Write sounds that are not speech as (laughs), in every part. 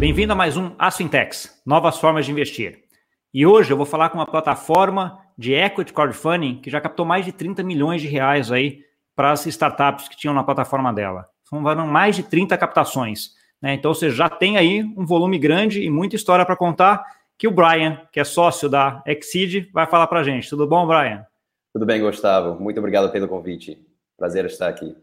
Bem-vindo a mais um As Fintechs, novas formas de investir. E hoje eu vou falar com uma plataforma de equity crowdfunding que já captou mais de 30 milhões de reais aí para as startups que tinham na plataforma dela. Foram mais de 30 captações. Né? Então você já tem aí um volume grande e muita história para contar que o Brian, que é sócio da Exceed, vai falar para a gente. Tudo bom, Brian? Tudo bem, Gustavo. Muito obrigado pelo convite. Prazer estar aqui.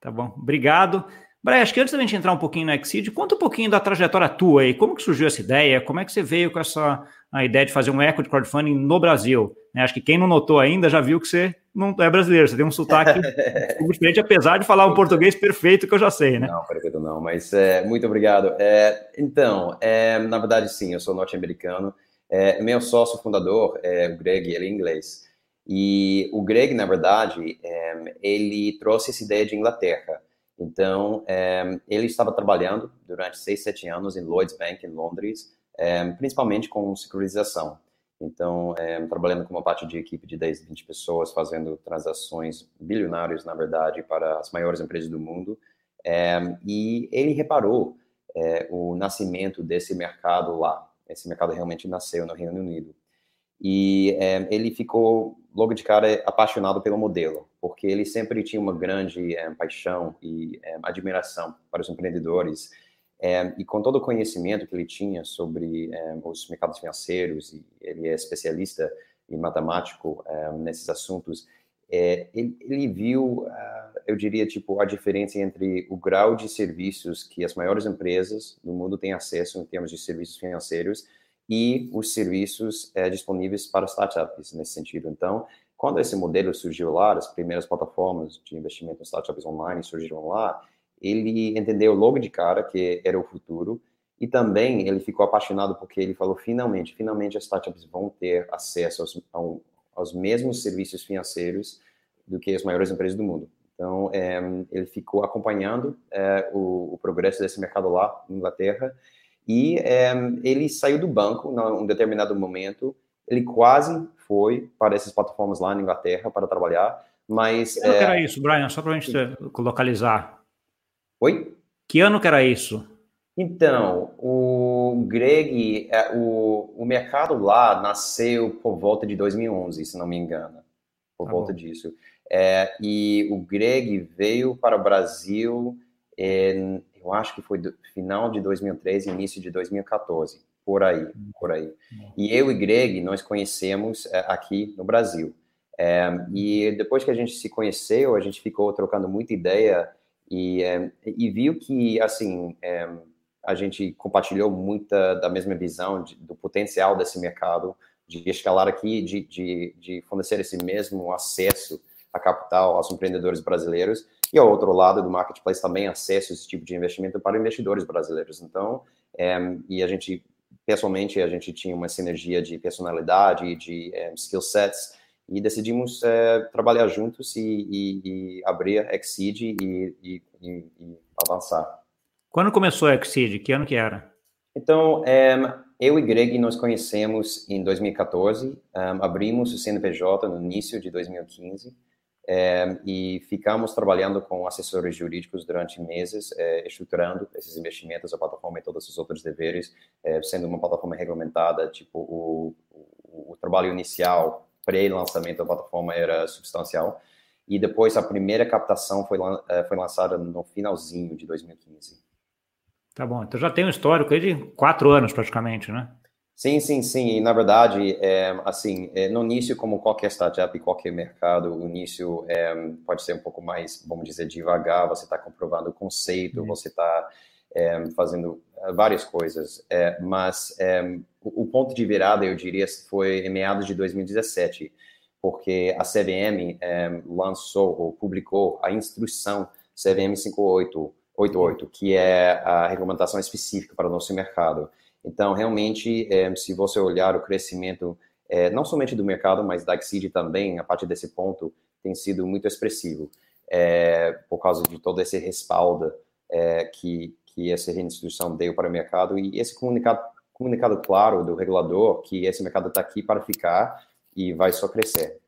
Tá bom. Obrigado. Brian, acho que antes da gente entrar um pouquinho no Exceed, conta um pouquinho da trajetória tua aí. Como que surgiu essa ideia? Como é que você veio com essa a ideia de fazer um equity crowdfunding no Brasil? Né? Acho que quem não notou ainda já viu que você não é brasileiro, você tem um sotaque (laughs) diferente, apesar de falar um português perfeito que eu já sei, né? Não, perfeito não, mas é, muito obrigado. É, então, é, na verdade, sim, eu sou norte-americano. É, meu sócio fundador é o Greg, ele é inglês. E o Greg, na verdade, é, ele trouxe essa ideia de Inglaterra. Então, é, ele estava trabalhando durante seis, sete anos em Lloyds Bank, em Londres, é, principalmente com securitização. Então, é, trabalhando com uma parte de equipe de 10, 20 pessoas, fazendo transações bilionárias, na verdade, para as maiores empresas do mundo. É, e ele reparou é, o nascimento desse mercado lá. Esse mercado realmente nasceu no Reino Unido. E é, ele ficou, logo de cara, apaixonado pelo modelo, porque ele sempre tinha uma grande é, paixão e é, admiração para os empreendedores. É, e com todo o conhecimento que ele tinha sobre é, os mercados financeiros, e ele é especialista e matemático é, nesses assuntos, ele, ele, viu, eu diria, tipo, a diferença entre o grau de serviços que as maiores empresas do mundo têm acesso em termos de serviços financeiros e os serviços é, disponíveis para startups nesse sentido. Então, quando esse modelo surgiu lá, as primeiras plataformas de investimento em startups online surgiram lá, ele entendeu logo de cara que era o futuro e também ele ficou apaixonado porque ele falou finalmente, finalmente as startups vão ter acesso aos, aos mesmos serviços financeiros do que as maiores empresas do mundo. Então, é, ele ficou acompanhando é, o, o progresso desse mercado lá na Inglaterra e é, ele saiu do banco num determinado momento, ele quase foi para essas plataformas lá na Inglaterra para trabalhar, mas... Que ano é... que era isso, Brian? Só para a gente localizar. Oi? Que ano que era isso? Então, o Greg, o, o mercado lá nasceu por volta de 2011, se não me engano, por tá volta bom. disso. É, e o Greg veio para o Brasil em eu acho que foi final de 2013, início de 2014, por aí, por aí. E eu e Greg, nós conhecemos é, aqui no Brasil. É, e depois que a gente se conheceu, a gente ficou trocando muita ideia e, é, e viu que, assim, é, a gente compartilhou muita da mesma visão de, do potencial desse mercado, de escalar aqui, de, de, de fornecer esse mesmo acesso a capital aos empreendedores brasileiros e ao outro lado do marketplace também acesso esse tipo de investimento para investidores brasileiros. Então, é, e a gente, pessoalmente, a gente tinha uma sinergia de personalidade, de é, skill sets, e decidimos é, trabalhar juntos e, e, e abrir a Exceed e, e, avançar. Quando começou a Exceed? Que ano que era? Então, é, eu e Greg nos conhecemos em 2014, um, abrimos o CNPJ no início de 2015, é, e ficamos trabalhando com assessores jurídicos durante meses, é, estruturando esses investimentos, a plataforma e todos os outros deveres, é, sendo uma plataforma regulamentada, tipo, o, o, o trabalho inicial, pré-lançamento da plataforma era substancial, e depois a primeira captação foi, é, foi lançada no finalzinho de 2015. Tá bom, então já tem um histórico aí de quatro anos praticamente, né? Sim, sim, sim. E na verdade, é, assim, é, no início, como qualquer startup qualquer mercado, o início é, pode ser um pouco mais, vamos dizer, devagar. Você está comprovando o conceito, uhum. você está é, fazendo é, várias coisas. É, mas o, o, ponto de virada, eu diria, foi em meados de 2017, porque a CVM lançou ou publicou a instrução CVM 5888, que é a regulamentação específica para o nosso mercado. Então, realmente, é, se você olhar o crescimento, é, não somente do mercado, mas da Exceed também, a partir desse ponto, tem sido muito expressivo, é, por causa de todo esse respaldo que, que essa reinstituição deu para o mercado e esse comunicado, comunicado claro do regulador que esse mercado está aqui para ficar e vai só crescer.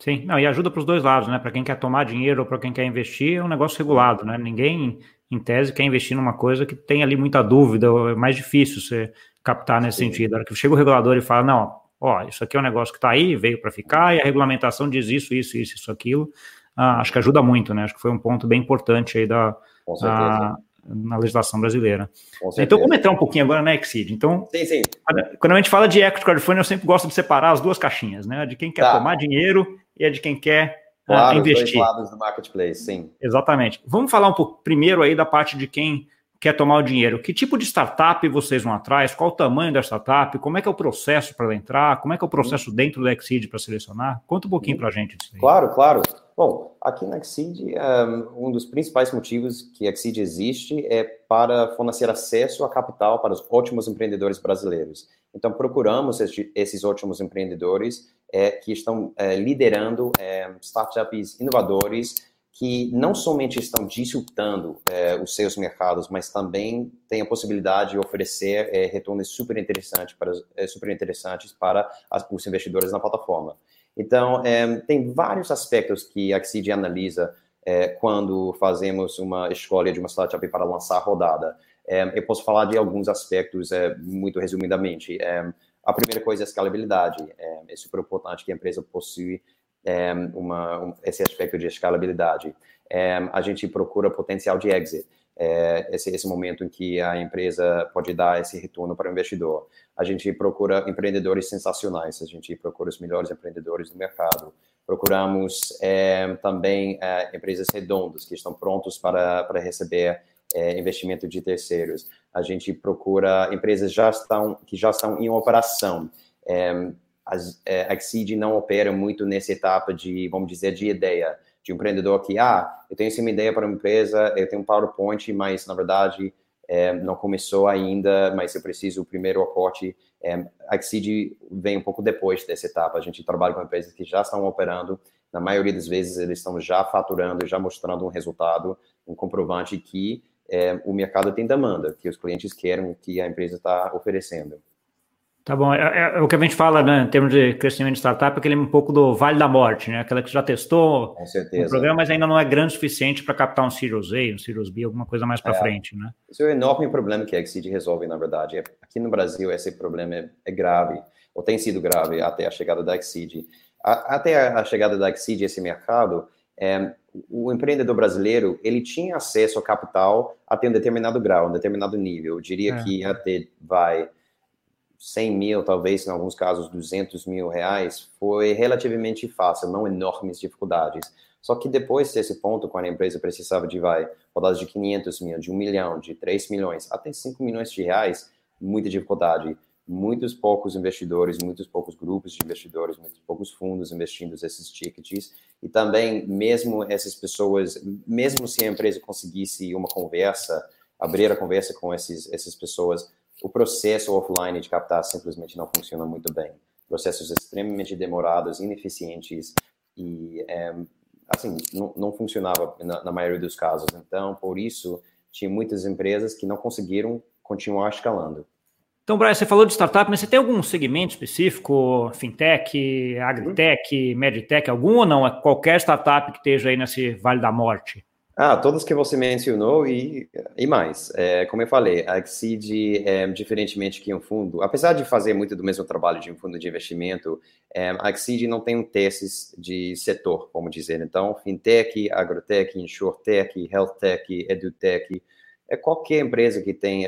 Sim, não, e ajuda para os dois lados, né? Para quem quer tomar dinheiro ou para quem quer investir, é um negócio regulado, né? Ninguém em tese, quer investir numa coisa que tem ali muita dúvida, é mais difícil você captar nesse Sim. sentido. A hora que chega o regulador e fala, não, ó, isso aqui é um negócio que está aí, veio para ficar, e a regulamentação diz isso, isso, isso, isso, aquilo, ah, acho que ajuda muito, né? Acho que foi um ponto bem importante aí da, a, na legislação brasileira. Então, vamos entrar um pouquinho agora na Exceed. Então, sim, sim. quando a gente fala de equity crowdfunding, eu sempre gosto de separar as duas caixinhas, né? De quem quer tá. tomar dinheiro e a de quem quer claro, uh, investir. Os dois lados do marketplace, sim. Exatamente. Vamos falar um pouco primeiro aí da parte de quem quer tomar o dinheiro. Que tipo de startup vocês vão atrás? Qual o tamanho da startup? Como é que é o processo para entrar? Como é que é o processo uhum. dentro do Exceed para selecionar? Conta um pouquinho uhum. para a gente disso aí. Claro, claro. Bom, aqui na Exceed, um dos principais motivos que a Exceed existe é para fornecer acesso a capital para os ótimos empreendedores brasileiros. Então, procuramos esses ótimos empreendedores é, que estão é, liderando é, startups inovadores que não somente estão disruptando é, os seus mercados, mas também têm a possibilidade de oferecer é, retornos super interessantes para, super interessantes para as, os investidores na plataforma. Então, tem vários aspectos que a Xseed analisa quando fazemos uma escolha de uma startup para lançar a rodada. Eu posso falar de alguns aspectos muito resumidamente. É, a primeira coisa é a escalabilidade. É, é super importante que a empresa possui uma, um, esse aspecto de escalabilidade. a gente procura potencial de exit é, esse, esse momento em que a empresa pode dar esse retorno para o investidor. A gente procura empreendedores sensacionais, a gente procura os melhores empreendedores do mercado. Procuramos é, também é, empresas redondas que estão prontos para, para receber é, investimento de terceiros. A gente procura empresas já estão, que já estão em operação. É, as, é, a Exceed não opera muito nessa etapa de, vamos dizer, de ideia de um empreendedor que, ah, eu tenho uma ideia para uma empresa, eu tenho um PowerPoint, mas na verdade é, não começou ainda, mas eu preciso o primeiro aporte. É, a Exceed vem um pouco depois dessa etapa. A gente trabalha com empresas que já estão operando, na maioria das vezes eles estão já faturando, já mostrando um resultado, um comprovante que é, o mercado tem demanda, que os clientes querem o que a empresa está oferecendo. Tá bom, é, é, é, o que a gente fala, né, em termos de crescimento de startup, aquele um pouco do vale da morte, né, aquela que já testou o programa, mas ainda não é grande o suficiente para captar um Series A, um Series B, alguma coisa mais para é, frente, né? Esse é o enorme problema que a Exceed resolve, na verdade. Aqui no Brasil, esse problema é, é grave, ou tem sido grave até a chegada da Exceed. A, até a chegada da Exceed, esse mercado, é, o empreendedor brasileiro, ele tinha acesso a capital até um determinado grau, um determinado nível. Eu diria é. que até, vai 100 mil, talvez em alguns casos 200 mil reais, foi relativamente fácil, não enormes dificuldades. Só que depois desse ponto, quando a empresa precisava de vai, rodadas de 500 mil, de 1 milhão, de 3 milhões, até 5 milhões de reais, muita dificuldade. Muitos poucos investidores, muitos poucos grupos de investidores, muitos poucos fundos investindo esses tickets. E também, mesmo essas pessoas, mesmo se a empresa conseguisse uma conversa, abrir a conversa com esses, essas pessoas, o processo offline de captar simplesmente não funciona muito bem. Processos extremamente demorados, ineficientes e, é, assim, não, não funcionava na, na, maioria dos casos. Então, por isso, tinha muitas empresas que não conseguiram continuar escalando. Então, Brian, você falou de startup, mas você tem algum segmento específico, fintech, agritech, medtech, algum ou não? É qualquer startup que esteja aí nesse vale da morte? Ah, todos que você mencionou e, e mais. É, como eu falei, a Exceed, é, diferentemente que um fundo, apesar de fazer muito do mesmo trabalho de um fundo de investimento, é, a Exceed não tem um testes de setor, vamos dizer. Então, fintech, agrotech, insurtech, healthtech, edutech, é qualquer empresa que tem,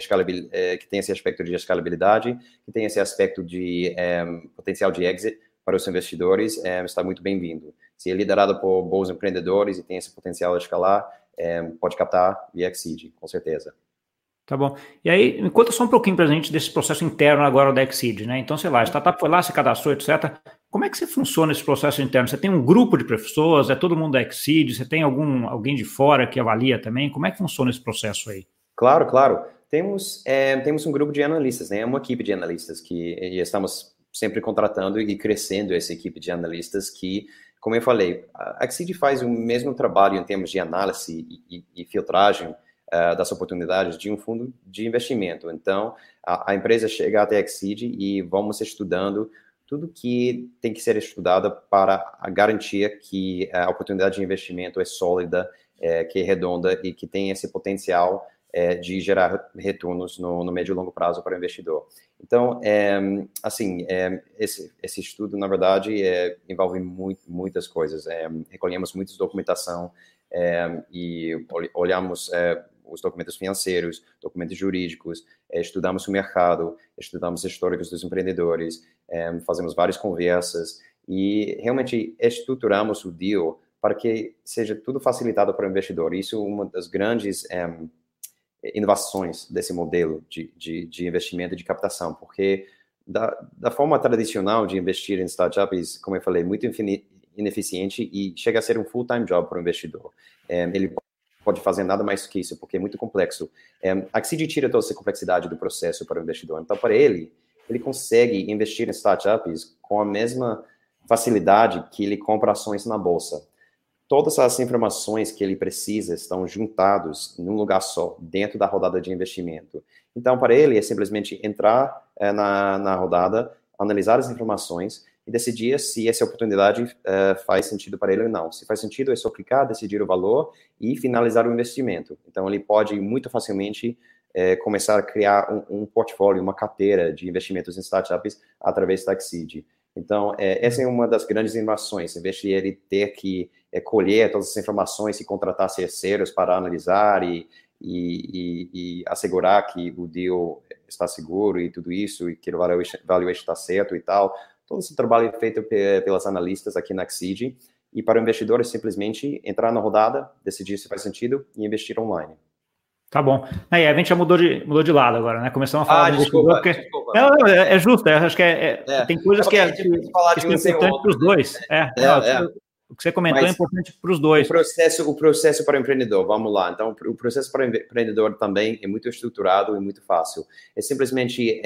é, que tem esse aspecto de escalabilidade, que tem esse aspecto de é, potencial de exit para os investidores, é, está muito bem-vindo se é liderado por bons empreendedores e tem esse potencial de escalar, é, pode captar via Exceed, com certeza. Tá bom. E aí, conta só um pouquinho para a gente desse processo interno agora da Exceed, né? Então, sei lá, a startup foi lá, se cadastrou, etc. Como é que você funciona esse processo interno? Você tem um grupo de pessoas, é todo mundo da Exceed, você tem algum alguém de fora que avalia também? Como é que funciona esse processo aí? Claro, claro. Temos, é, temos um grupo de analistas, né? Uma equipe de analistas que estamos sempre contratando e crescendo essa equipe de analistas que como eu falei, a Exceed faz o mesmo trabalho em termos de análise e, e, e filtragem uh, das oportunidades de um fundo de investimento. Então, a, a empresa chega até a Exceed e vamos estudando tudo que tem que ser estudado para a garantia que a oportunidade de investimento é sólida, é, que é redonda e que tem esse potencial é, de gerar retornos no, no, médio e longo prazo para o investidor. Então, é, assim, esse, esse, estudo, na verdade, é, envolve muito, muitas coisas. Recolhemos muita documentação e olhamos os documentos financeiros, documentos jurídicos, estudamos o mercado, estudamos históricos dos empreendedores, fazemos várias conversas e realmente estruturamos o deal para que seja tudo facilitado para o investidor. Isso é uma das grandes inovações desse modelo de, de, de investimento e de captação, porque da, da, forma tradicional de investir em startups, como eu falei, muito ineficiente e chega a ser um full-time job para o investidor. É, ele pode fazer nada mais que isso, porque é muito complexo. É, a Xseed tira toda essa complexidade do processo para o investidor. Então, para ele, ele consegue investir em startups com a mesma facilidade que ele compra ações na bolsa todas as informações que ele precisa estão juntados num lugar só, dentro da rodada de investimento. Então, para ele, é simplesmente entrar é, na, na rodada, analisar as informações e decidir se essa oportunidade é, faz sentido para ele ou não. Se faz sentido, é só clicar, decidir o valor e finalizar o investimento. Então, ele pode muito facilmente é, começar a criar um, um, portfólio, uma carteira de investimentos em startups através da Exceed. Então, é, essa é uma das grandes inovações, em vez de ele ter que é, colher todas as informações e contratar terceiros para analisar e, e, e, e, assegurar que o deal está seguro e tudo isso, e que o valuation está certo e tal. Todo esse trabalho é feito pelas analistas aqui na Xseed, e para o investidor é simplesmente entrar na rodada, decidir se faz sentido e investir online. Tá bom. Aí a gente já mudou de, mudou de lado agora, né? Começamos a falar ah, do desculpa, porque... desculpa. Não, é, é justo, é, acho que é, é, é. tem coisas que, é, que, que, que são importantes para os dois. É, é, o que você comentou Mas, é importante para os dois. O processo, o processo para o empreendedor, vamos lá. Então, o processo para o empreendedor também é muito estruturado e muito fácil. É simplesmente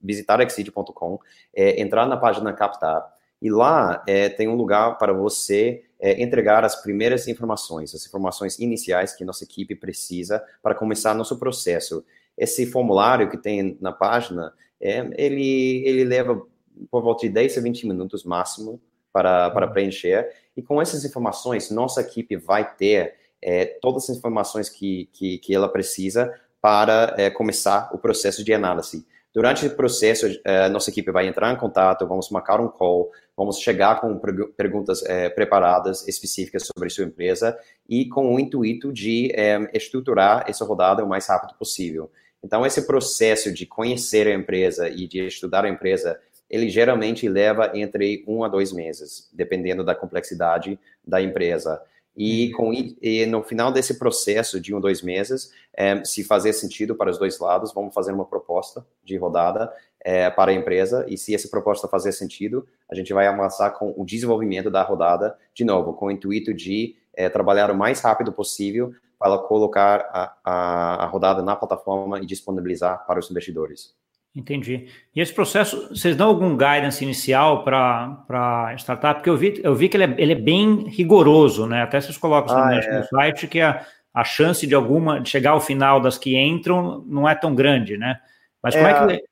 visitar exceed.com, entrar na página Captar, e lá tem um lugar para você é, entregar as primeiras informações, as informações iniciais que nossa equipe precisa para começar nosso processo. Esse formulário que tem na página, é, ele, ele leva por volta de 10 a 20 minutos máximo para, para uhum. preencher, e com essas informações, nossa equipe vai ter é, todas as informações que, que, que ela precisa para é, começar o processo de análise. Durante o processo, é, nossa equipe vai entrar em contato, vamos marcar um call, vamos chegar com perguntas é, preparadas específicas sobre sua empresa e com o intuito de é, estruturar essa rodada o mais rápido possível. Então, esse processo de conhecer a empresa e de estudar a empresa, ele geralmente leva entre um a dois meses, dependendo da complexidade da empresa. E, com, e no final desse processo de um, dois meses, é, se fazer sentido para os dois lados, vamos fazer uma proposta de rodada é, para a empresa. E se essa proposta fazer sentido, a gente vai avançar com o desenvolvimento da rodada, de novo, com o intuito de é, trabalhar o mais rápido possível para colocar a, a, a rodada na plataforma e disponibilizar para os investidores. Entendi. E esse processo, vocês dão algum guidance inicial para startup? Porque eu vi, eu vi que ele é, ele é bem rigoroso, né? Até vocês colocam ah, é. no site que a, a chance de alguma de chegar ao final das que entram não é tão grande, né? Mas como é, é que.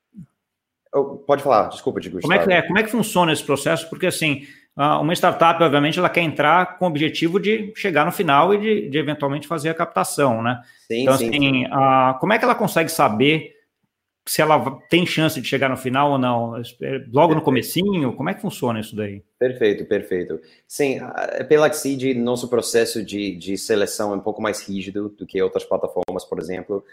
Pode falar, desculpa, digo. Como é, que, é, como é que funciona esse processo? Porque assim, uma startup, obviamente, ela quer entrar com o objetivo de chegar no final e de, de eventualmente fazer a captação, né? Sim, então, sim, assim, sim. A, como é que ela consegue saber se ela tem chance de chegar no final ou não? É, logo no comecinho? Como é que funciona isso daí? Perfeito, perfeito. Sim, pela Exceed, nosso processo de, de seleção é um pouco mais rígido do que outras plataformas, por exemplo.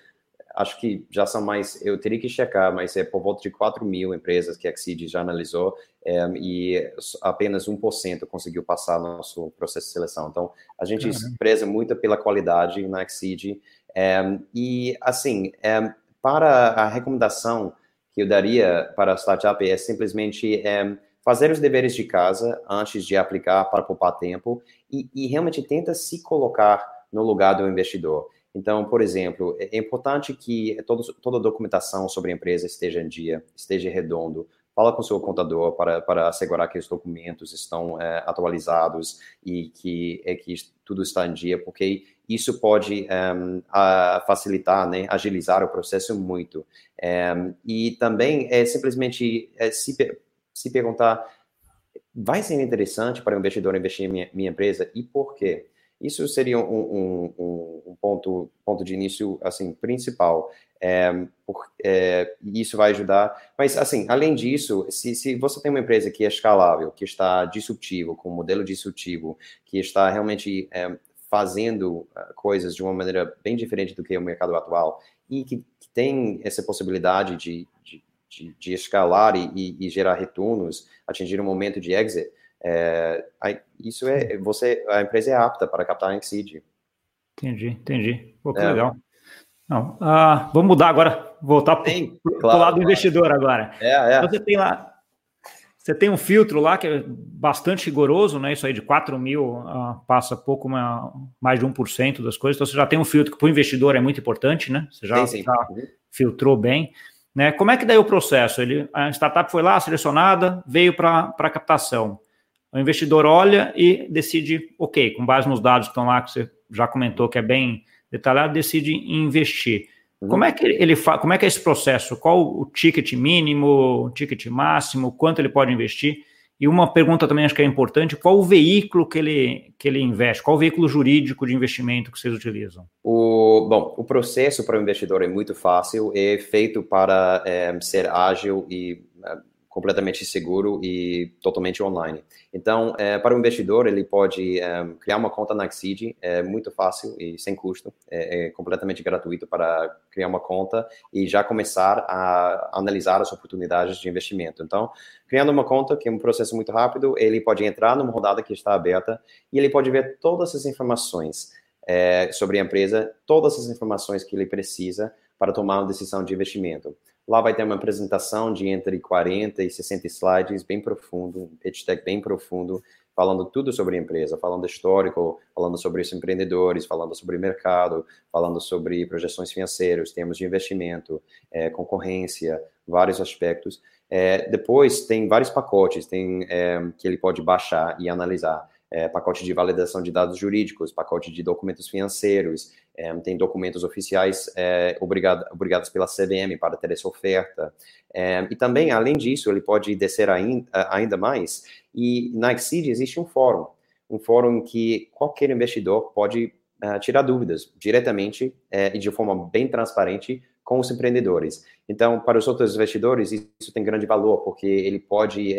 Acho que já são mais, eu teria que checar, mas é por volta de 4 mil empresas que a Exceed já analisou é, e apenas 1% conseguiu passar nosso processo de seleção. Então, a gente uhum. preza muito pela qualidade na Exceed. É, e, assim, é, para a recomendação que eu daria para a startup é simplesmente é, fazer os deveres de casa antes de aplicar para poupar tempo e, e, realmente tenta se colocar no lugar do investidor. Então, por exemplo, é importante que todo, toda a documentação sobre a empresa esteja em dia, esteja redondo. Fala com o seu contador para, para assegurar que os documentos estão é, atualizados e que, é, que tudo está em dia, porque isso pode um, ehm, a facilitar, né, agilizar o processo muito. Um, ehm, e também é simplesmente é, se, se perguntar, vai ser interessante para o investidor investir em minha, minha empresa e por quê? Isso seria um, um, um, um ponto, ponto de início assim principal. É, por, é, isso vai ajudar. Mas, assim, além disso, se, se você tem uma empresa que é escalável, que está disruptivo, com um modelo disruptivo, que está realmente é, fazendo ah, coisas de uma maneira bem diferente do que o mercado atual, e que, que tem essa possibilidade de, de, de, de escalar e, e, e, gerar retornos, atingir um momento de exit, é, isso é, você, a empresa é apta para captar em seed. Entendi, entendi. Pô, que é. legal. Não, ah, vamos mudar agora, voltar para o claro, lado do investidor agora. É, é. Você tem lá, você tem um filtro lá que é bastante rigoroso, né? Isso aí de 4 mil uh, passa pouco uma, mais de 1% das coisas. Então você já tem um filtro que para o investidor é muito importante, né? Você já, sim, sim. já filtrou bem. Né? Como é que daí o processo? Ele, a startup foi lá, selecionada, veio para a captação. O investidor olha e decide, ok, com base nos dados que estão lá, que você já comentou que é bem detalhado, decide investir. Uhum. Como é que ele fa... como é que é esse processo? Qual o ticket mínimo, o ticket máximo, quanto ele pode investir? E uma pergunta também acho que é importante: qual o veículo que ele, que ele investe? Qual o veículo jurídico de investimento que vocês utilizam? O, bom, o processo para o investidor é muito fácil, é feito para é, ser ágil e completamente seguro e totalmente online. Então, é, para o investidor, ele pode é, criar uma conta na Exceed, é muito fácil e sem custo, é, é, completamente gratuito para criar uma conta e já começar a analisar as oportunidades de investimento. Então, criando uma conta, que é um processo muito rápido, ele pode entrar numa rodada que está aberta e ele pode ver todas as informações é, sobre a empresa, todas as informações que ele precisa para tomar uma decisão de investimento. Lá vai ter uma apresentação de entre 40 e 60 slides, bem profundo, um pitch deck bem profundo, falando tudo sobre a empresa, falando histórico, falando sobre os empreendedores, falando sobre mercado, falando sobre projeções financeiras, termos de investimento, é, concorrência, vários aspectos. É, depois tem vários pacotes tem, é, que ele pode baixar e analisar é, pacote de validação de dados jurídicos, pacote de documentos financeiros, é, tem documentos oficiais é, obrigado, obrigados pela CVM para ter essa oferta. É, e também, além disso, ele pode descer ainda, ainda mais. E na Exceed existe um fórum, um fórum que qualquer investidor pode uh, tirar dúvidas diretamente é, e de forma bem transparente com os empreendedores. Então, para os outros investidores, isso tem grande valor, porque ele pode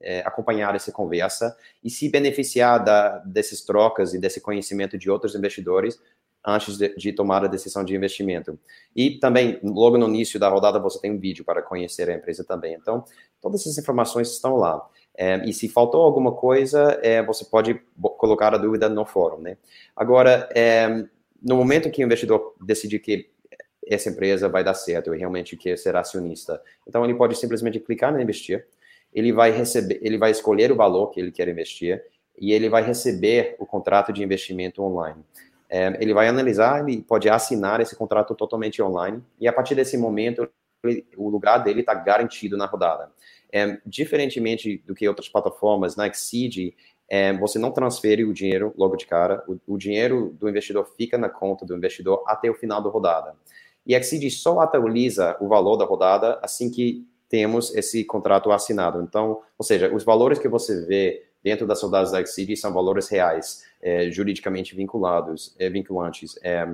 é, acompanhar essa conversa e se beneficiar da, dessas trocas e desse conhecimento de outros investidores antes de, de, tomar a decisão de investimento. E também, logo no início da rodada, você tem um vídeo para conhecer a empresa também. Então, todas essas informações estão lá. É, e se faltou alguma coisa, é, você pode colocar a dúvida no fórum, né? Agora, é, no momento que o investidor decidir que essa empresa vai dar certo e realmente quer ser acionista, então ele pode simplesmente clicar em investir, ele vai receber, ele vai escolher o valor que ele quer investir e ele vai receber o contrato de investimento online. É, ele vai analisar, ele pode assinar esse contrato totalmente online e a partir desse momento ele, o lugar dele está garantido na rodada. É, diferentemente do que outras plataformas, na Exceed, é, você não transfere o dinheiro logo de cara, o, o, dinheiro do investidor fica na conta do investidor até o final da rodada. E a Exceed só atualiza o valor da rodada assim que temos esse contrato assinado. Então, ou seja, os valores que você vê dentro das soldados da Exceed são valores reais, é, juridicamente vinculados, é, vinculantes. É,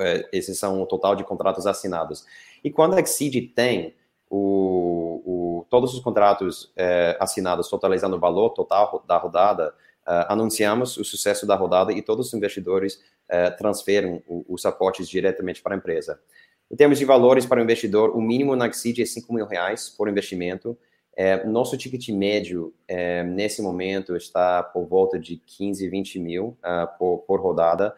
é, esses são o total de contratos assinados. E quando a Exceed tem o, o, todos os contratos é, assinados, totalizando o valor total da rodada, Uh, anunciamos o sucesso da rodada e todos os investidores transferem os aportes diretamente para a empresa. Em termos de valores para o investidor, o mínimo na Exceed é 5 mil reais por investimento. É, nosso ticket médio, é, nesse momento, está por volta de 15, 20 mil uh, por, por, rodada.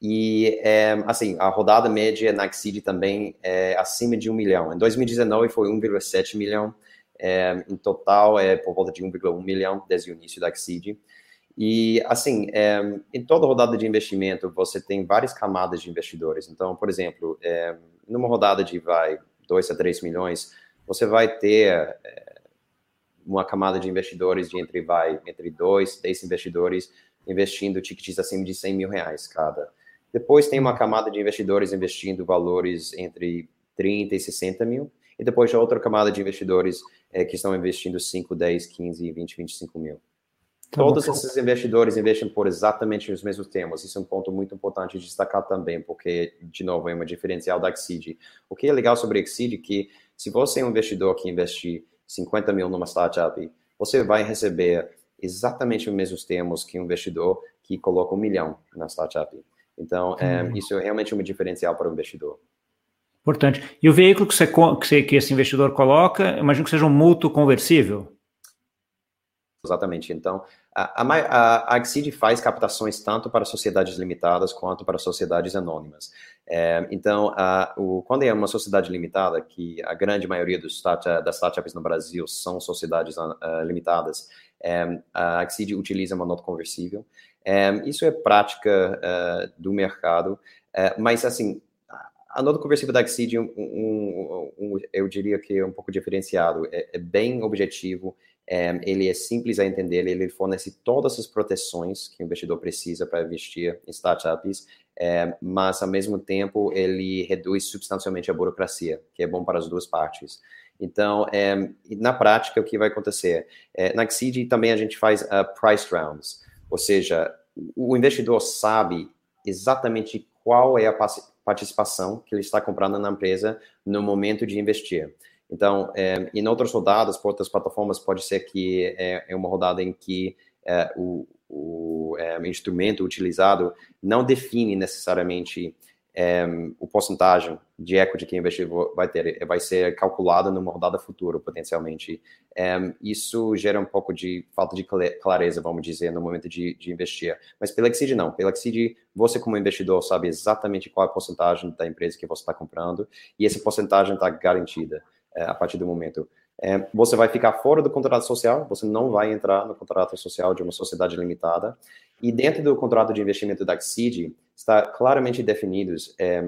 E, é, assim, a rodada média na Exceed também é acima de 1 milhão. Em 2019 foi 1,7 milhão. É, em total, é por volta de 1,1 milhão desde o início da Exceed. E, assim, é, em toda rodada de investimento, você tem várias camadas de investidores. Então, por exemplo, é, numa rodada de, vai, 2 a 3 milhões, você vai ter é, uma camada de investidores de entre, vai, entre 2, 10 investidores investindo tickets acima de 100 mil reais cada. Depois tem uma camada de investidores investindo valores entre 30 e 60 mil. e depois outra camada de investidores é, que estão investindo 5, 10, 15, 20, 25 mil. Tá Todos esses investidores investem por exatamente os mesmos temas. Isso é um ponto muito importante de destacar também, porque, de novo, é uma diferencial da Exceed. O que é legal sobre a Exceed é que, se você é um investidor que investe 50 mil numa startup, você vai receber exatamente os mesmos termos que um investidor que coloca um milhão na startup. Então, é, hum. isso é realmente um diferencial para o investidor. Importante. E o veículo que, você, que, você, que esse investidor coloca, imagino que seja um mútuo conversível? Exatamente. Então, a, a, a Exceed faz captações tanto para sociedades limitadas quanto para sociedades anônimas. É, então, a, o, quando é uma sociedade limitada, que a grande maioria dos start, das startups no Brasil são sociedades uh, limitadas, é, a Exceed utiliza uma nota conversível. É, isso é prática uh, do mercado, uh, mas assim, a nota conversível da Exceed, um, um, um, eu diria que é um pouco diferenciado, é, é bem objetivo, é, ele é simples a entender, ele fornece todas as proteções que o investidor precisa para investir em startups, é, mas ao mesmo tempo ele reduz substancialmente a burocracia, que é bom para as duas partes. Então, é, na prática, o que vai acontecer? É, na Exceed também a gente faz uh, price rounds, ou seja, o investidor sabe exatamente qual é a participação que ele está comprando na empresa no momento de investir. Então, é, em outras rodadas, por outras plataformas, pode ser que é, é uma rodada em que é, o, o é, instrumento utilizado não define necessariamente é, o porcentagem de equity que o investidor vai ter, vai ser calculado numa rodada futura, potencialmente. É, isso gera um pouco de falta de clareza, vamos dizer, no momento de, de investir. Mas pela Exceed não. Pela Exceed, você como investidor sabe exatamente qual é a porcentagem da empresa que você está comprando e essa porcentagem está garantida é, a partir do momento. É, você vai ficar fora do contrato social, você não vai entrar no contrato social de uma sociedade limitada. E dentro do contrato de investimento da Exceed, está claramente definidos é,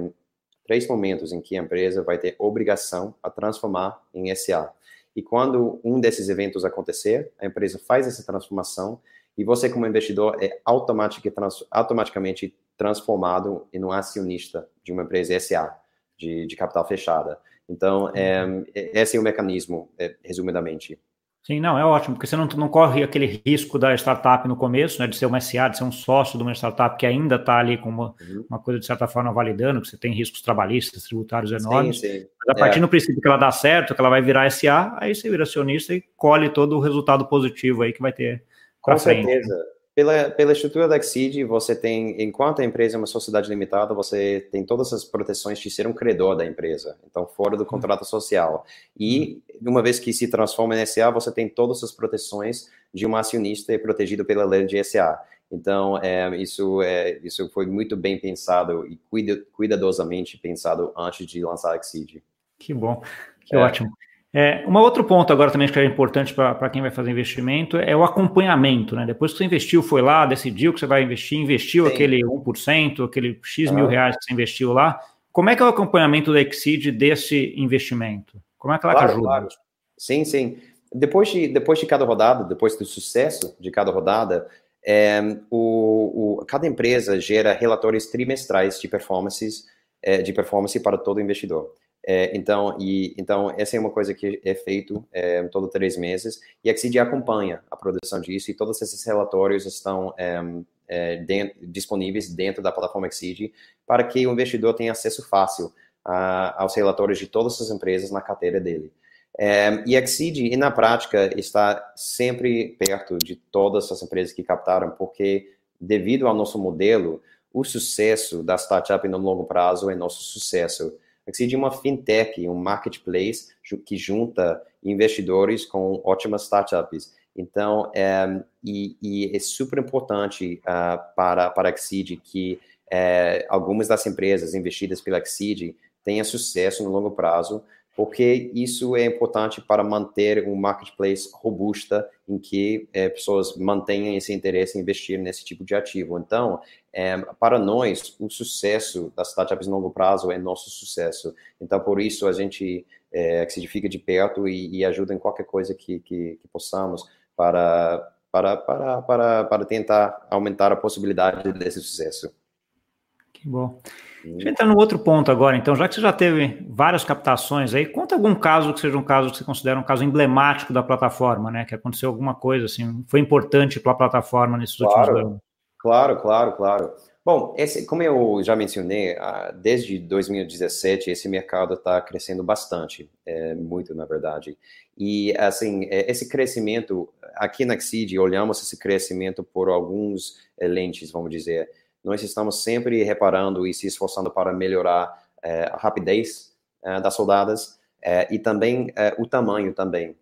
três momentos em que a empresa vai ter obrigação a transformar em SA. E quando um desses eventos acontecer, a empresa faz essa transformação e você, como investidor, é automaticamente transformado em um acionista de uma empresa SA, de, de capital fechada. Então, é, uhum. é, esse é o mecanismo, é, resumidamente. Sim, não, é ótimo, porque você não, não corre aquele risco da startup no começo, né, de ser uma SA, de ser um sócio de uma startup que ainda está ali com uma, uhum. uma, coisa, de certa forma, validando, que você tem riscos trabalhistas, tributários enormes. Sim, sim. Mas a partir é. do princípio que ela dá certo, que ela vai virar SA, aí você vira acionista e colhe todo o resultado positivo aí que vai ter. Com certeza. Pela, pela estrutura da Exceed, você tem, enquanto a empresa é uma sociedade limitada, você tem todas as proteções de ser um credor da empresa, então fora do uhum. contrato social. E uma vez que se transforma em SA, você tem todas as proteções de um acionista e protegido pela lei de SA. Então, é, isso, é, isso foi muito bem pensado e cuidadosamente pensado antes de lançar a Exceed. Que bom, que é. ótimo. É, um outro ponto agora também que é importante para quem vai fazer investimento é o acompanhamento, né? Depois que você investiu, foi lá, decidiu que você vai investir, investiu Sim. aquele 1%, aquele X mil reais que você investiu lá. Como é que é o acompanhamento da Exceed desse investimento? Como é que ela claro, ajuda? Claro. Sim, sim. Depois de, depois de cada rodada, depois do sucesso de cada rodada, é, o, o, cada empresa gera relatórios trimestrais de performances, é, de performance para todo investidor. É, então, e, então, essa é uma coisa que é feito é, todo três meses, e a Exceed acompanha a produção disso, e todos esses relatórios estão é, é dentro, disponíveis dentro da plataforma Exceed, para que o investidor tenha acesso fácil a, aos relatórios de todas as empresas na carteira dele. É, e Exceed, na prática, está sempre perto de todas as empresas que captaram, porque devido ao nosso modelo, o sucesso da startup no longo prazo é nosso sucesso. Exceed é uma fintech, um marketplace que junta investidores com ótimas startups. Então, é, e, e, é super importante uh, para, para a Exceed que é, algumas das empresas investidas pela Exceed tenham sucesso no longo prazo, porque isso é importante para manter um marketplace robusta em que é, pessoas mantenham esse interesse em investir nesse tipo de ativo. Então, é, para nós, o sucesso das startups no longo prazo é nosso sucesso. Então, por isso, a gente é, se fica de perto e, e, ajuda em qualquer coisa que, que, que possamos para, para, para, para, para tentar aumentar a possibilidade desse sucesso. Que bom. Deixa eu entrar no outro ponto agora, então, já que você já teve várias captações aí, conta algum caso que seja um caso que você considera um caso emblemático da plataforma, né? Que aconteceu alguma coisa assim, foi importante para a plataforma nesses claro, últimos anos. Claro, claro, claro. Bom, esse, como eu já mencionei, desde 2017 esse mercado está crescendo bastante, é, muito na verdade. E assim, é, esse crescimento aqui na Xceed, olhamos esse crescimento por alguns é, lentes, vamos dizer nós estamos sempre reparando e se esforçando para melhorar é, a rapidez é, das rodadas é, e também o tamanho também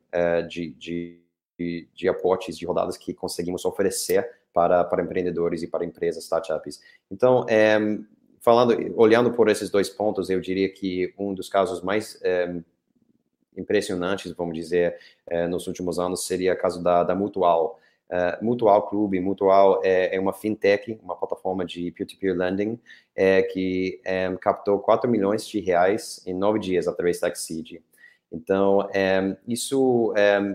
de, de, de, aportes de rodadas que conseguimos oferecer para, para empreendedores e para empresas, startups. Então, falando, olhando por esses dois pontos, eu diria que um dos casos mais impressionantes, vamos dizer, nos últimos anos seria o caso da, da Mutual. Uh, Mutual Clube, Mutual é, é, uma fintech, uma plataforma de peer-to-peer lending, é, que é, captou 4 milhões de reais em nove dias através da Exceed. Então, isso,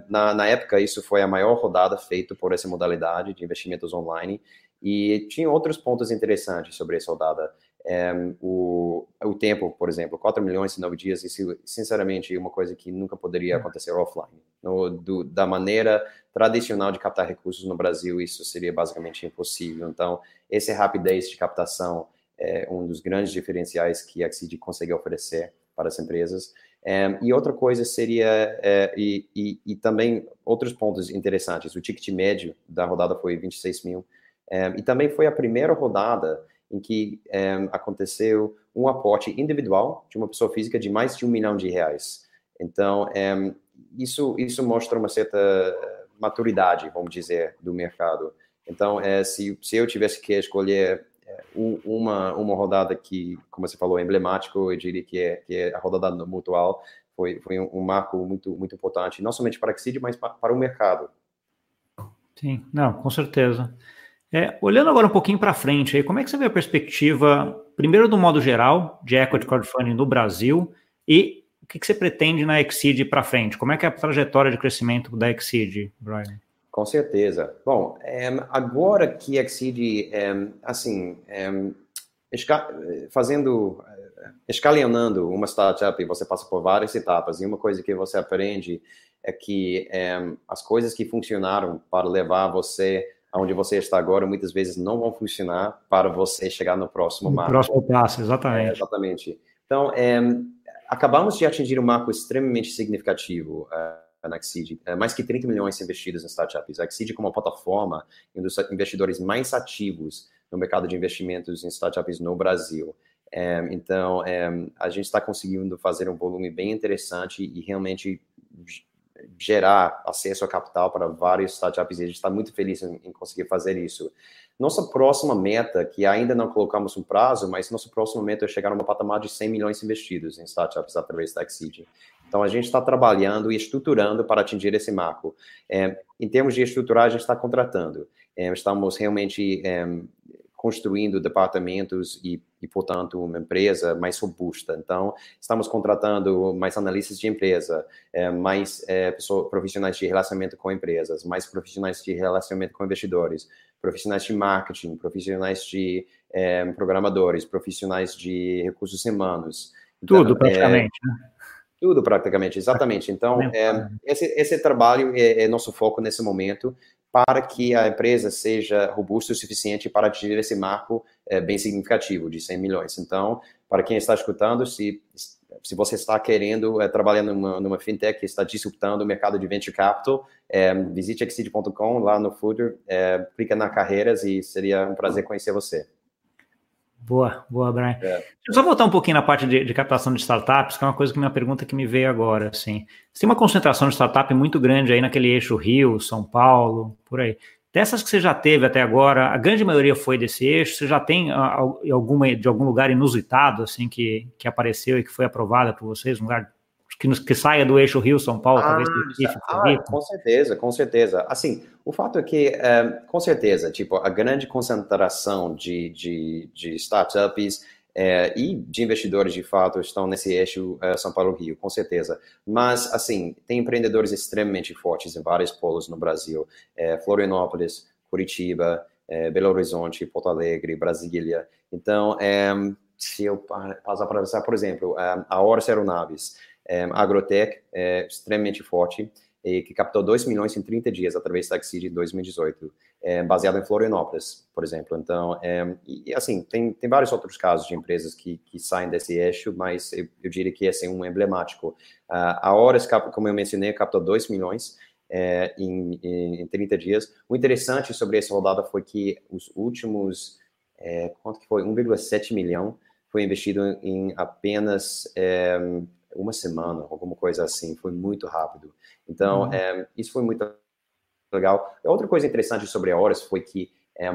na, na, época, isso foi a maior rodada feita por essa modalidade de investimentos online, e tinha outros pontos interessantes sobre essa rodada. É, o, o tempo, por exemplo, 4 milhões em nove dias, isso, sinceramente, é uma coisa que nunca poderia hum. acontecer offline. No, do, da maneira tradicional de captar recursos no Brasil, isso seria basicamente impossível. Então, essa rapidez de captação é um dos grandes diferenciais que a Xseed consegue oferecer para as empresas. É, e outra coisa seria, é, e, e, e, também outros pontos interessantes, o ticket médio da rodada foi 26 mil, é, e também foi a primeira rodada em que é, aconteceu um aporte individual de uma pessoa física de mais de um milhão de reais. Então, é, isso, isso mostra uma certa maturidade, vamos dizer, do mercado. Então, é, se, se eu tivesse que escolher uma, uma rodada que, como você falou, é emblemático, eu diria que é, que é a rodada mutual, foi, foi um, um, marco muito, muito importante, não somente para a Xseed, mas para, para o mercado. Sim, não, com certeza. É, olhando agora um pouquinho para frente, aí, como é que você vê a perspectiva, primeiro do modo geral, de equity crowdfunding no Brasil e o que, que você pretende na Exceed para frente? Como é que é a trajetória de crescimento da Exceed, Brian? Com certeza. Bom, é, agora que Exceed, é, assim, é, fazendo, escalonando uma startup, você passa por várias etapas e uma coisa que você aprende é que as coisas que funcionaram para levar você onde você está agora muitas vezes não vão funcionar para você chegar no próximo marco. No próximo passo, exatamente. É, exatamente. Então, é, acabamos de atingir um marco extremamente significativo uh, na Xseed, uh, mais que 30 milhões investidos em startups. A Xseed como uma plataforma, um dos investidores mais ativos no mercado de investimentos em startups no Brasil. É, então, é, a gente está conseguindo fazer um volume bem interessante e realmente gerar acesso a capital para vários startups e a gente está muito feliz em, em, conseguir fazer isso. Nossa próxima meta, que ainda não colocamos um prazo, mas nossa próxima meta é chegar a um patamar de 100 milhões investidos em startups através da Exceed. Então, a gente está trabalhando e estruturando para atingir esse marco. É, em termos de estruturar, a gente está contratando. É, estamos realmente é, construindo departamentos e, e, portanto, uma empresa mais robusta. Então, estamos contratando mais analistas de empresa, é, mais é, pessoas, profissionais de relacionamento com empresas, mais profissionais de relacionamento com investidores, profissionais de marketing, profissionais de é, programadores, profissionais de recursos humanos. Então, Tudo, praticamente, né? Tudo praticamente, exatamente. Então, é, esse, esse trabalho é, é, nosso foco nesse momento para que a empresa seja robusta o suficiente para atingir esse marco é, bem significativo de 100 milhões. Então, para quem está escutando, se, se você está querendo é, trabalhar numa, numa fintech que está disruptando o mercado de venture capital, é, visite exceed.com lá no footer, é, clica na carreiras e seria um prazer conhecer você. Boa, boa, Brian. É. Deixa eu só voltar um pouquinho na parte de, de, captação de startups, que é uma coisa que minha pergunta que me veio agora, assim. Você tem uma concentração de startup muito grande aí naquele eixo Rio, São Paulo, por aí. Dessas que você já teve até agora, a grande maioria foi desse eixo. Você já tem alguma de algum lugar inusitado assim que, que apareceu e que foi aprovada por vocês, um lugar que, que saia do eixo Rio São Paulo, ah, talvez ah, com certeza, com certeza. Assim, o fato é que, é, com certeza, tipo, a grande concentração de, de, de startups é, e de investidores de fato estão nesse eixo é, São Paulo-Rio, com certeza. Mas, assim, tem empreendedores extremamente fortes em vários polos no Brasil: é, Florianópolis, Curitiba, Belo Horizonte, Porto Alegre, Brasília. Então, se eu passar para pensar, por exemplo, a Horus Aeronaves, a Agrotech é extremamente forte, e que captou 2 milhões em 30 dias através da Exceed em 2018, é, baseado em Florianópolis, por exemplo. Então, é, e, assim, tem, tem vários outros casos de empresas que, que saem desse eixo, mas eu, eu diria que esse é um emblemático. Uh, a Horas, como eu mencionei, captou 2 milhões é, em, em, em 30 dias. O interessante sobre essa rodada foi que os últimos, é, quanto que foi? 1,7 milhão foi investido em apenas é, uma semana, alguma coisa assim, foi muito rápido. Então, uhum. é, isso foi muito legal. Outra coisa interessante sobre a Horas foi que é,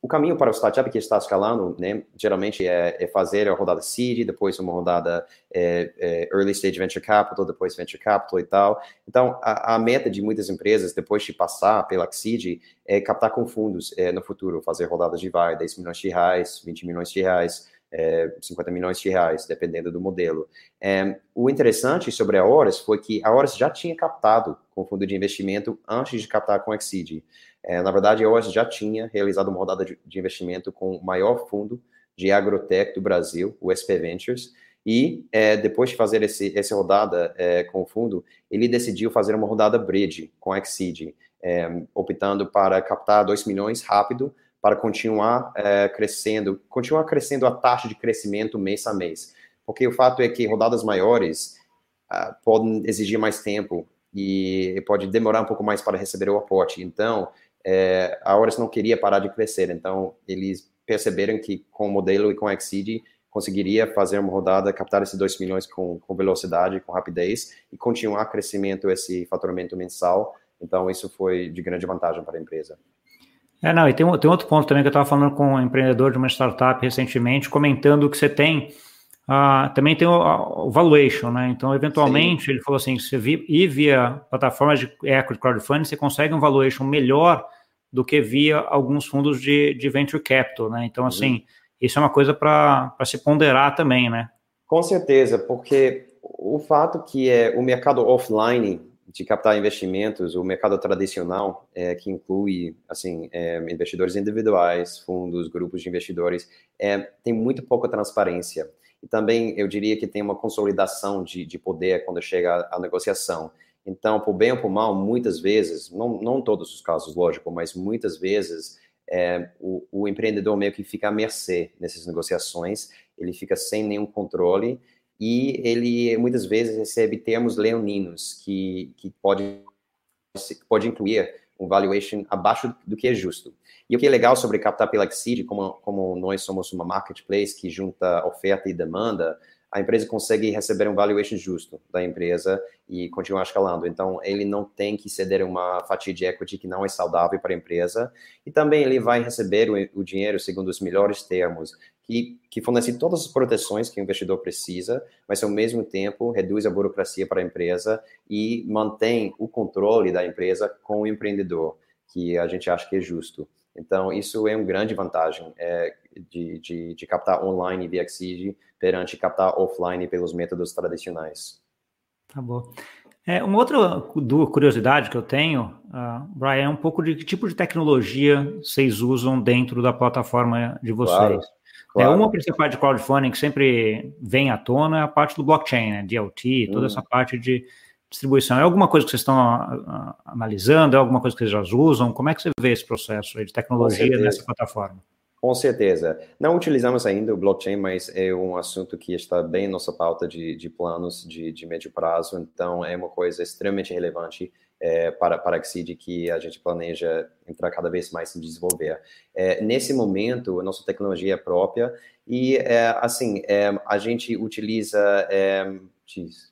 o caminho para o startup que está escalando, né, geralmente é, é fazer a rodada seed, depois uma rodada é, early stage venture capital, depois venture capital e tal. Então, a, a, meta de muitas empresas, depois de passar pela seed, é captar com fundos no futuro, fazer rodadas de vai, 10 milhões de reais, 20 milhões de reais, é, 50 milhões de reais, dependendo do modelo. É, o interessante sobre a Horus foi que a Horus já tinha captado com fundo de investimento antes de captar com a Exceed. É, na verdade, a Horus já tinha realizado uma rodada de, de, investimento com o maior fundo de agrotech do Brasil, o SP Ventures, e é, depois de fazer esse, essa rodada é, com o fundo, ele decidiu fazer uma rodada bridge com a Exceed, é, optando para captar 2 milhões rápido, para continuar é, crescendo, continuar crescendo a taxa de crescimento mês a mês. Porque o fato é que rodadas maiores uh, podem exigir mais tempo e pode demorar um pouco mais para receber o aporte. Então, é, a Horus não queria parar de crescer. Então, eles perceberam que com o modelo e com a Exceed conseguiria fazer uma rodada, captar esses 2 milhões com, com velocidade, com rapidez e continuar crescimento, esse faturamento mensal. Então, isso foi de grande vantagem para a empresa. É, não, e tem, tem outro ponto também que eu estava falando com um empreendedor de uma startup recentemente, comentando que você tem, uh, também tem o, o, valuation, né? Então, eventualmente, Sim. ele falou assim, se vi, ir via plataformas de equity crowdfunding, você consegue um valuation melhor do que via alguns fundos de, de venture capital, né? Então, uhum. assim, isso é uma coisa para se ponderar também, né? Com certeza, porque o fato que é o mercado offline de captar investimentos, o mercado tradicional, é, que inclui assim é, investidores individuais, fundos, grupos de investidores, é, tem muito pouca transparência. E também eu diria que tem uma consolidação de, de poder quando chega à negociação. Então, por bem ou por mal, muitas vezes, não, não todos os casos, lógico, mas muitas vezes é, o, o empreendedor meio que fica à mercê nessas negociações, ele fica sem nenhum controle e ele muitas vezes recebe termos leoninos que, que pode, pode incluir um valuation abaixo do que é justo. E o que é legal sobre captar pela Exceed, como, como nós somos uma marketplace que junta oferta e demanda, a empresa consegue receber um valuation justo da empresa e continuar escalando. Então, ele não tem que ceder uma fatia de equity que não é saudável para a empresa. E também ele vai receber o, o dinheiro segundo os melhores termos, que, que fornece todas as proteções que o investidor precisa, mas ao mesmo tempo reduz a burocracia para a empresa e mantém o controle da empresa com o empreendedor, que a gente acha que é justo. Então, isso é uma grande vantagem é, de, de, de, captar online via Exige perante captar offline pelos métodos tradicionais. Tá bom. É, uma outra curiosidade que eu tenho, uh, Brian, é um pouco de que tipo de tecnologia vocês usam dentro da plataforma de vocês. Claro, claro. É uma principal de crowdfunding que sempre vem à tona é a parte do blockchain, né? DLT, toda hum. essa parte de distribuição. É alguma coisa que vocês estão uh, analisando? É alguma coisa que vocês já usam? Como é que você vê esse processo de tecnologia nessa plataforma? Com certeza. Não utilizamos ainda o blockchain, mas é um assunto que está bem em nossa pauta de, de planos de, de médio prazo, então é uma coisa extremamente relevante é, para, para a Exceed que a gente planeja entrar cada vez mais em desenvolver. É, nesse momento, a nossa tecnologia é própria e, é, assim, é, a gente utiliza, é,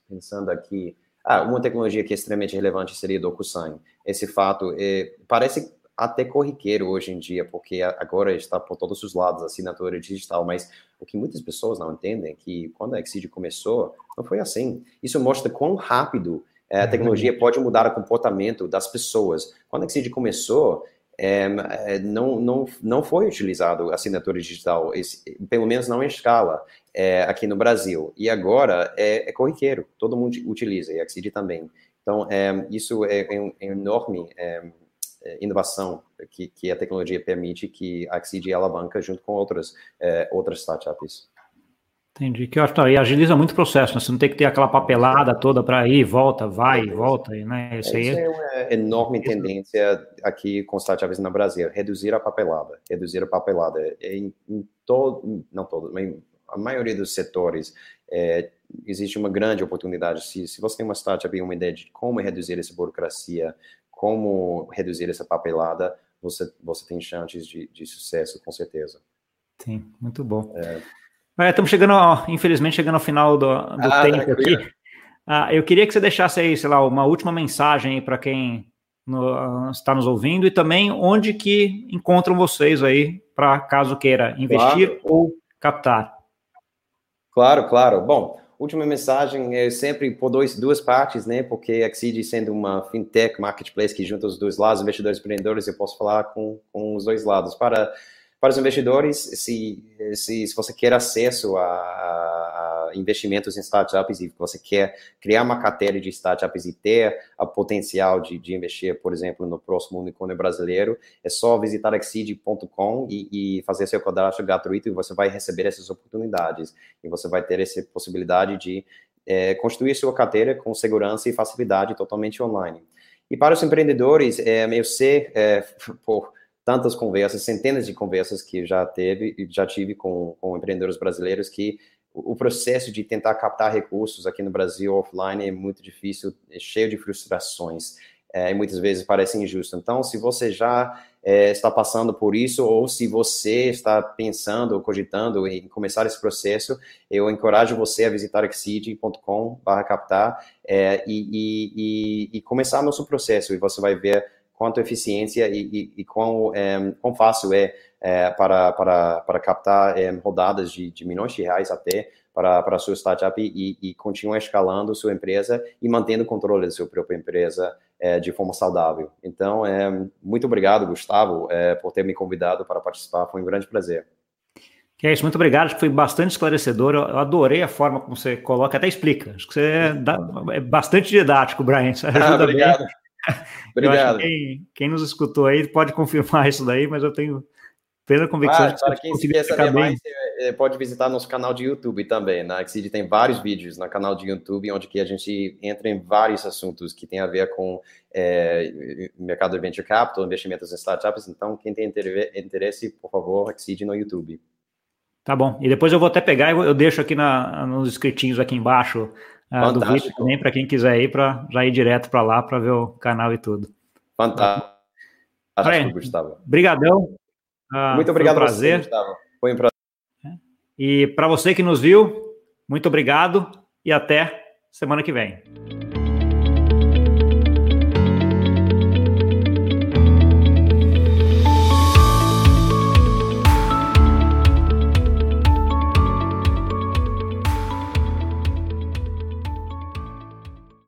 pensando aqui, ah, uma tecnologia que é extremamente relevante seria DocuSign. Esse fato é, parece até corriqueiro hoje em dia, porque agora está por todos os lados assinatura digital, mas o que muitas pessoas não entendem é que quando a Exceed começou, não foi assim. Isso mostra quão rápido é, a uhum. tecnologia pode mudar o comportamento das pessoas. Quando a Exceed começou, é, não, não, não foi utilizado assinatura digital, esse, pelo menos não em escala, é, aqui no Brasil. E agora é, é, corriqueiro, todo mundo utiliza, e a Exceed também. Então, isso é, um enorme é, inovação que, que a tecnologia permite que a Exceed alavanca junto com outras, é, outras startups. Entendi. Que eu acho que agiliza muito o processo, né? Você não tem que ter aquela papelada toda para ir, volta, vai, é volta. Né? Isso, aí... é uma enorme tendência aqui com startups no Brasil, reduzir a papelada. Reduzir a papelada. Em, em todo, não todo, mas a maioria dos setores é, existe uma grande oportunidade. Se, se você tem uma startup e uma ideia de como reduzir essa burocracia, como reduzir essa papelada, você, você tem chances de, de sucesso, com certeza. Sim, muito bom. É. Estamos chegando, infelizmente, chegando ao final do, do ah, tempo aqui. Ah, eu queria que você deixasse aí, sei lá, uma última mensagem para quem no, está nos ouvindo e também onde que encontram vocês aí para caso queira investir claro. ou captar. Claro, claro. Bom, última mensagem é sempre por dois, duas partes, né? Porque a Exceed sendo uma fintech marketplace que junta os dois lados, investidores e empreendedores, eu posso falar com, com os dois lados. Para para os investidores, se, se, se você quer acesso a, a, investimentos em startups e você quer criar uma carteira de startups e ter a potencial de, de investir, por exemplo, no próximo unicórnio brasileiro, é só visitar exceed.com e, e, fazer seu cadastro gratuito e você vai receber essas oportunidades. E você vai ter essa possibilidade de é, construir sua carteira com segurança e facilidade totalmente online. E para os empreendedores, é, eu sei, é, (laughs) por tantas conversas, centenas de conversas que já teve, já tive com, com empreendedores brasileiros que o processo de tentar captar recursos aqui no Brasil offline é muito difícil, é cheio de frustrações é, e muitas vezes parece injusto. Então, se você já é, está passando por isso ou se você está pensando ou cogitando em começar esse processo, eu encorajo você a visitar exceed.com/captar é, e, e, e, e começar nosso processo e você vai ver quanto eficiência e, e, e quão, é, quão fácil é, é, para, para, para captar é, rodadas de, de, milhões de reais até para, para a sua startup e, e continuar escalando sua empresa e mantendo o controle da sua própria empresa é, de forma saudável. Então, é, muito obrigado, Gustavo, é, por ter me convidado para participar. Foi um grande prazer. Que é isso, muito obrigado. Acho que foi bastante esclarecedor. Eu adorei a forma como você coloca, até explica. Acho que você é bastante didático, Brian. (laughs) Ajuda ah, obrigado. Bem. Obrigado. Quem, quem, nos escutou aí pode confirmar isso daí, mas eu tenho plena convicção ah, de que para quem quer saber mais, é, pode visitar nosso canal de YouTube também. Na Exceed tem vários vídeos no canal de YouTube, onde que a gente entra em vários assuntos que tem a ver com é, mercado de venture capital, investimentos em startups. Então, quem tem interesse, por favor, Exceed no YouTube. Tá bom. E depois eu vou até pegar e eu deixo aqui na, nos inscritinhos aqui embaixo ah, do vídeo também, para quem quiser ir, para já ir direto para lá para ver o canal e tudo. Fantástico, Brian, Gustavo. Obrigadão. Ah, muito obrigado, um prazer. Você, Gustavo. Foi um prazer. E para você que nos viu, muito obrigado e até semana que vem.